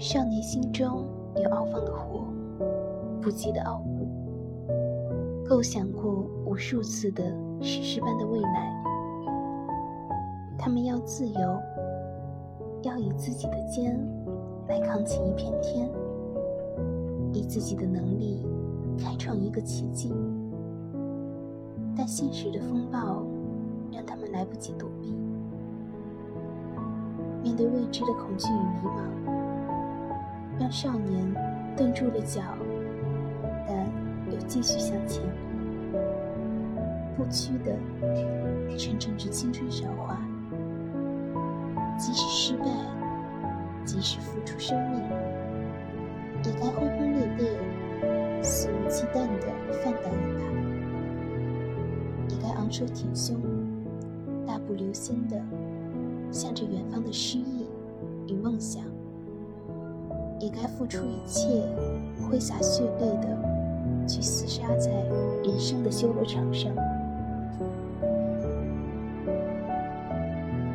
少年心中有傲放的火，不羁的傲骨，构想过无数次的史诗般的未来。他们要自由，要以自己的肩来扛起一片天，以自己的能力开创一个奇迹。但现实的风暴让他们来不及躲避，面对未知的恐惧与迷茫，让少年顿住了脚，但又继续向前，不屈的传承着青春韶华。即使失败，即使付出生命，也该轰轰烈烈、肆无忌惮的放胆一把；也该昂首挺胸、大步流星的向着远方的诗意与梦想；也该付出一切、挥洒血泪的去厮杀在人生的修罗场上。